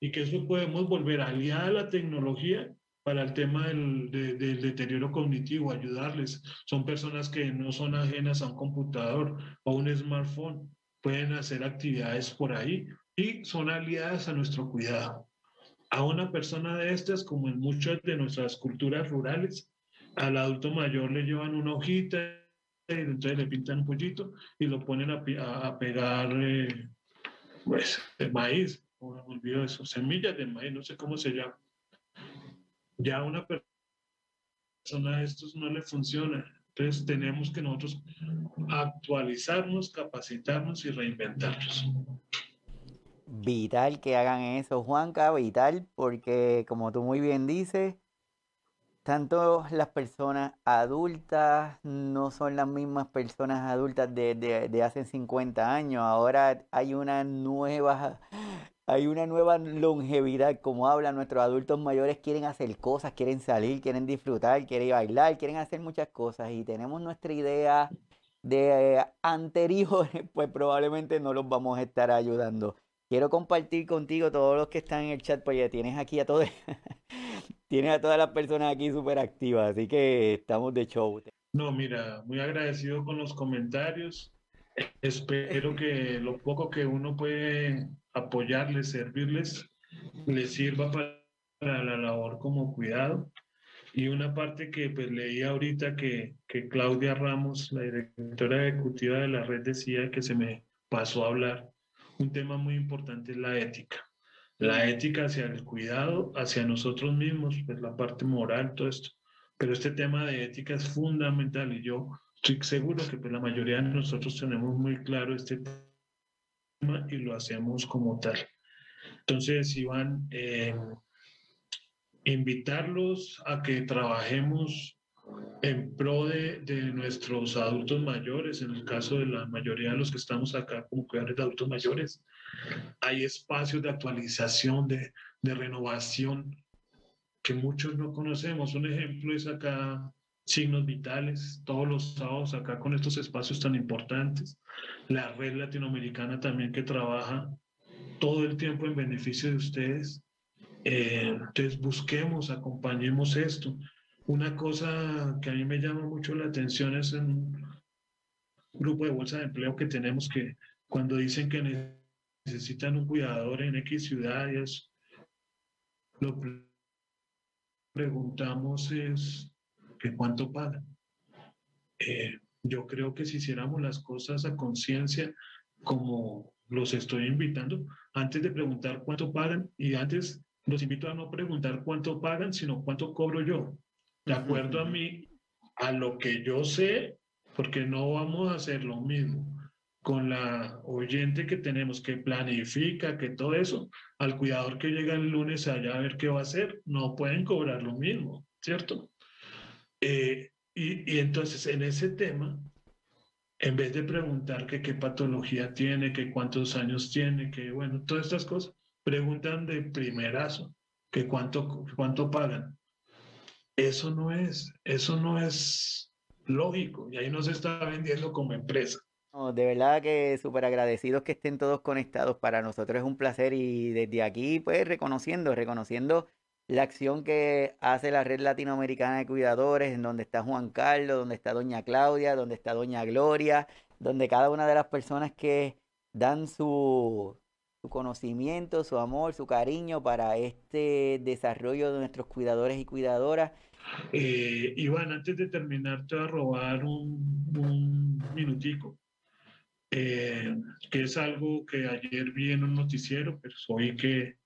Y que eso podemos volver aliada a la tecnología para el tema del, del, deterioro cognitivo, ayudarles. Son personas que no son ajenas a un computador o un smartphone, pueden hacer actividades por ahí y son aliadas a nuestro cuidado. A una persona de estas, como en muchas de nuestras culturas rurales, al adulto mayor le llevan una hojita y entonces le pintan un pollito y lo ponen a, pegar eh, pues, el maíz, o me olvido eso, semillas de maíz, no sé cómo se llama. Ya a una persona de estos no le funciona. Entonces tenemos que nosotros actualizarnos, capacitarnos y reinventarnos. Vital que hagan eso, Juanca, vital, porque como tú muy bien dices, tanto las personas adultas no son las mismas personas adultas de, de, de hace 50 años. Ahora hay una nueva hay una nueva longevidad, como hablan nuestros adultos mayores, quieren hacer cosas, quieren salir, quieren disfrutar, quieren bailar, quieren hacer muchas cosas y tenemos nuestra idea de anteriores, pues probablemente no los vamos a estar ayudando. Quiero compartir contigo todos los que están en el chat, porque tienes aquí a todos, tienes a todas las personas aquí súper activas, así que estamos de show. No, mira, muy agradecido con los comentarios. Espero que lo poco que uno puede apoyarles, servirles, les sirva para la labor como cuidado. Y una parte que pues leí ahorita que, que Claudia Ramos, la directora ejecutiva de la red, decía que se me pasó a hablar. Un tema muy importante es la ética. La ética hacia el cuidado, hacia nosotros mismos, pues la parte moral, todo esto. Pero este tema de ética es fundamental y yo estoy seguro que pues, la mayoría de nosotros tenemos muy claro este tema y lo hacemos como tal. Entonces, Iván, eh, invitarlos a que trabajemos en pro de, de, nuestros adultos mayores, en el caso de la mayoría de los que estamos acá como cuidadores de adultos mayores, hay espacios de actualización, de, de renovación que muchos no conocemos. Un ejemplo es acá signos vitales, todos los sábados acá con estos espacios tan importantes. La red latinoamericana también que trabaja todo el tiempo en beneficio de ustedes. Eh, entonces busquemos, acompañemos esto. Una cosa que a mí me llama mucho la atención es en un grupo de bolsa de empleo que tenemos que cuando dicen que necesitan un cuidador en X ciudades, lo preguntamos es que cuánto pagan. Eh, yo creo que si hiciéramos las cosas a conciencia, como los estoy invitando, antes de preguntar cuánto pagan, y antes los invito a no preguntar cuánto pagan, sino cuánto cobro yo, de acuerdo a mí, a lo que yo sé, porque no vamos a hacer lo mismo con la oyente que tenemos, que planifica, que todo eso, al cuidador que llega el lunes allá a ver qué va a hacer, no pueden cobrar lo mismo, ¿cierto? Eh, y, entonces en ese tema, en vez de preguntar que qué patología tiene, que cuántos años tiene, que bueno, todas estas cosas, preguntan de primerazo que cuánto, cuánto pagan. Eso no es, eso no es lógico y ahí no se está vendiendo como empresa. de verdad que súper agradecidos que estén todos conectados. Para nosotros es un placer y desde aquí pues reconociendo, reconociendo la acción que hace la Red Latinoamericana de Cuidadores, en donde está Juan Carlos, donde está Doña Claudia, donde está Doña Gloria, donde cada una de las personas que dan su, su conocimiento, su amor, su cariño para este desarrollo de nuestros cuidadores y cuidadoras. Eh, Iván, antes de terminar, te voy a robar un, un minutico, eh, que es algo que ayer vi en un noticiero, pero oí que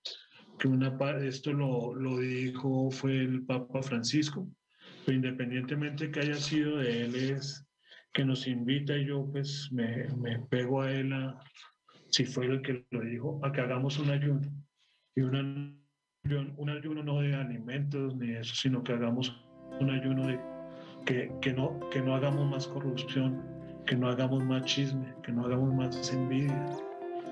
que una esto lo, lo dijo fue el Papa Francisco, pero independientemente que haya sido de él, es que nos invita y yo pues me, me pego a él, a, si fue el que lo dijo, a que hagamos un ayuno. Y un un ayuno no de alimentos ni eso, sino que hagamos un ayuno de que, que, no, que no hagamos más corrupción, que no hagamos más chisme, que no hagamos más envidia.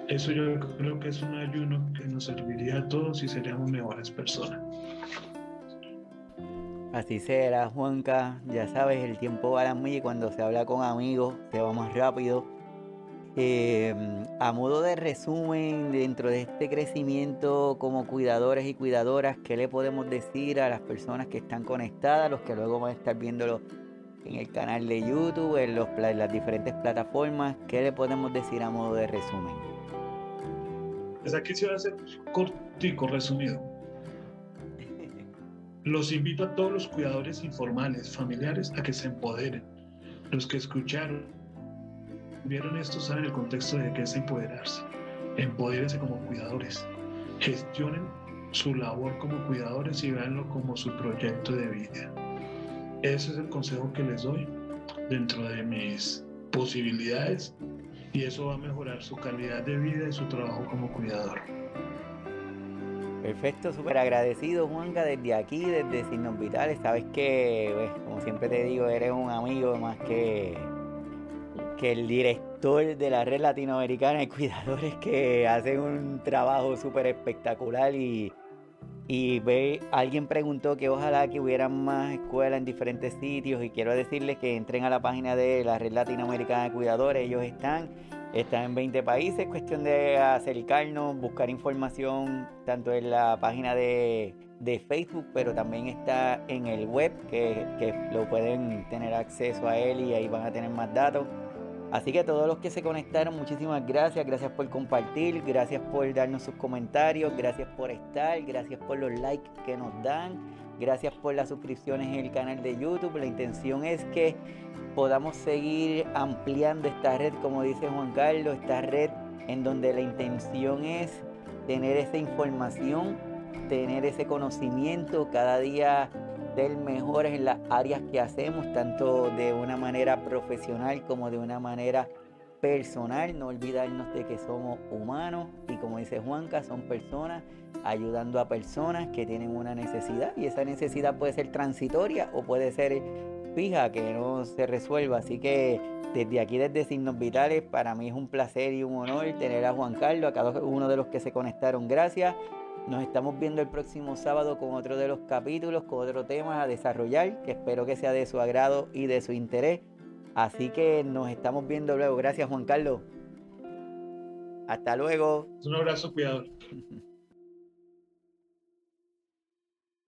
Eso yo creo que es un ayuno que nos serviría a todos y seríamos mejores personas. Así será, Juanca. Ya sabes, el tiempo va a la y cuando se habla con amigos se va más rápido. Eh, a modo de resumen, dentro de este crecimiento como cuidadores y cuidadoras, ¿qué le podemos decir a las personas que están conectadas, los que luego van a estar viéndolo en el canal de YouTube, en, los, en las diferentes plataformas? ¿Qué le podemos decir a modo de resumen? Pues aquí se va a hacer cortico, resumido. Los invito a todos los cuidadores informales, familiares, a que se empoderen. Los que escucharon, vieron esto, saben el contexto de qué es empoderarse. Empodérense como cuidadores. Gestionen su labor como cuidadores y véanlo como su proyecto de vida. Ese es el consejo que les doy dentro de mis posibilidades y eso va a mejorar su calidad de vida y su trabajo como cuidador. Perfecto, súper agradecido Juanca desde aquí, desde Signos Vitales. Sabes que, pues, como siempre te digo, eres un amigo más que, que el director de la red latinoamericana de cuidadores que hacen un trabajo súper espectacular y, y ve, alguien preguntó que ojalá que hubieran más escuelas en diferentes sitios y quiero decirles que entren a la página de la red latinoamericana de cuidadores, ellos están Está en 20 países, cuestión de acercarnos, buscar información tanto en la página de, Facebook, pero también está en el web, que, que, lo pueden tener acceso a él y ahí van a tener más datos. Así que a todos los que se conectaron, muchísimas gracias, gracias por compartir, gracias por darnos sus comentarios, gracias por estar, gracias por los likes que nos dan, gracias por las suscripciones en el canal de YouTube. La intención es que podamos seguir ampliando esta red, como dice Juan Carlos, esta red en donde la intención es tener esa información, tener ese conocimiento, cada día ser mejores en las áreas que hacemos, tanto de una manera profesional como de una manera personal, no olvidarnos de que somos humanos y como dice Juanca, son personas ayudando a personas que tienen una necesidad y esa necesidad puede ser transitoria o puede ser fija, que no se resuelva. Así que desde aquí, desde Signos Vitales, para mí es un placer y un honor tener a Juan Carlos, a cada uno de los que se conectaron. Gracias. Nos estamos viendo el próximo sábado con otro de los capítulos, con otro tema a desarrollar, que espero que sea de su agrado y de su interés. Así que nos estamos viendo luego. Gracias, Juan Carlos. Hasta luego. Un abrazo, cuidado.